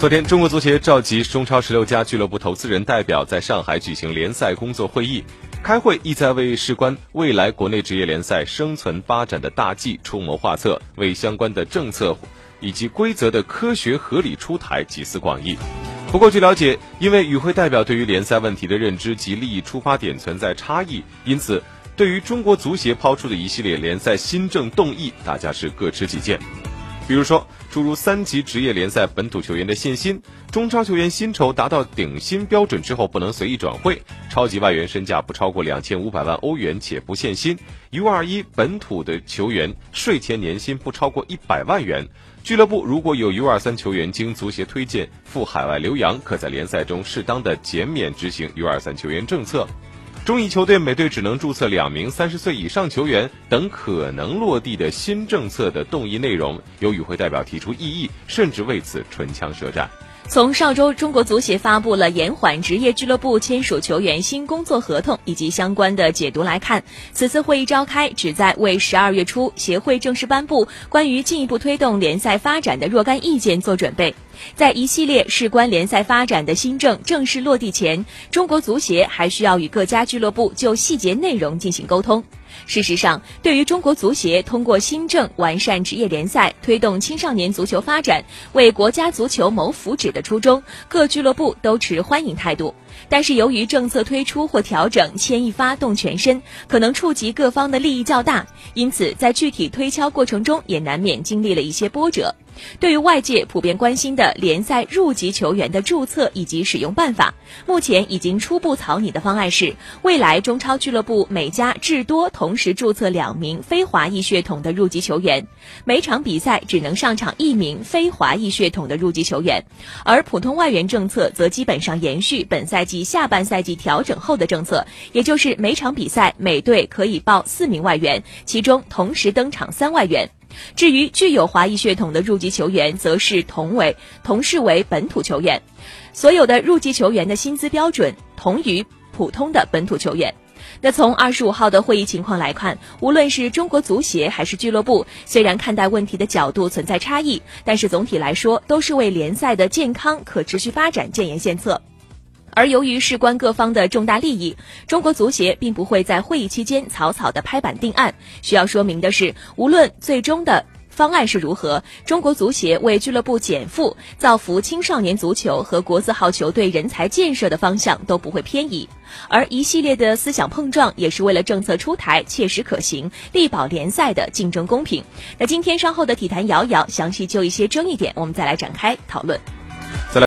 昨天，中国足协召集中超十六家俱乐部投资人代表在上海举行联赛工作会议，开会意在为事关未来国内职业联赛生存发展的大计出谋划策，为相关的政策以及规则的科学合理出台集思广益。不过，据了解，因为与会代表对于联赛问题的认知及利益出发点存在差异，因此对于中国足协抛出的一系列联赛新政动议，大家是各持己见。比如说，诸如三级职业联赛本土球员的限薪，中超球员薪酬达到顶薪标准之后不能随意转会，超级外援身价不超过两千五百万欧元且不限薪，U 二一本土的球员税前年薪不超过一百万元，俱乐部如果有 U 二三球员经足协推荐赴海外留洋，可在联赛中适当的减免执行 U 二三球员政策。中乙球队每队只能注册两名三十岁以上球员等可能落地的新政策的动议内容，有与会代表提出异议，甚至为此唇枪舌战。从上周中国足协发布了延缓职业俱乐部签署球员新工作合同以及相关的解读来看，此次会议召开旨在为十二月初协会正式颁布关于进一步推动联赛发展的若干意见做准备。在一系列事关联赛发展的新政正式落地前，中国足协还需要与各家俱乐部就细节内容进行沟通。事实上，对于中国足协通过新政完善职业联赛、推动青少年足球发展、为国家足球谋福祉的初衷，各俱乐部都持欢迎态度。但是，由于政策推出或调整牵一发动全身，可能触及各方的利益较大，因此在具体推敲过程中也难免经历了一些波折。对于外界普遍关心的联赛入籍球员的注册以及使用办法，目前已经初步草拟的方案是：未来中超俱乐部每家至多同时注册两名非华裔血统的入籍球员，每场比赛只能上场一名非华裔血统的入籍球员。而普通外援政策则基本上延续本赛季下半赛季调整后的政策，也就是每场比赛每队可以报四名外援，其中同时登场三外援。至于具有华裔血统的入籍球员，则是同为同视为本土球员。所有的入籍球员的薪资标准同于普通的本土球员。那从二十五号的会议情况来看，无论是中国足协还是俱乐部，虽然看待问题的角度存在差异，但是总体来说都是为联赛的健康可持续发展建言献策。而由于事关各方的重大利益，中国足协并不会在会议期间草草的拍板定案。需要说明的是，无论最终的方案是如何，中国足协为俱乐部减负、造福青少年足球和国字号球队人才建设的方向都不会偏移。而一系列的思想碰撞，也是为了政策出台切实可行，力保联赛的竞争公平。那今天稍后的体坛摇摇，详细就一些争议点，我们再来展开讨论。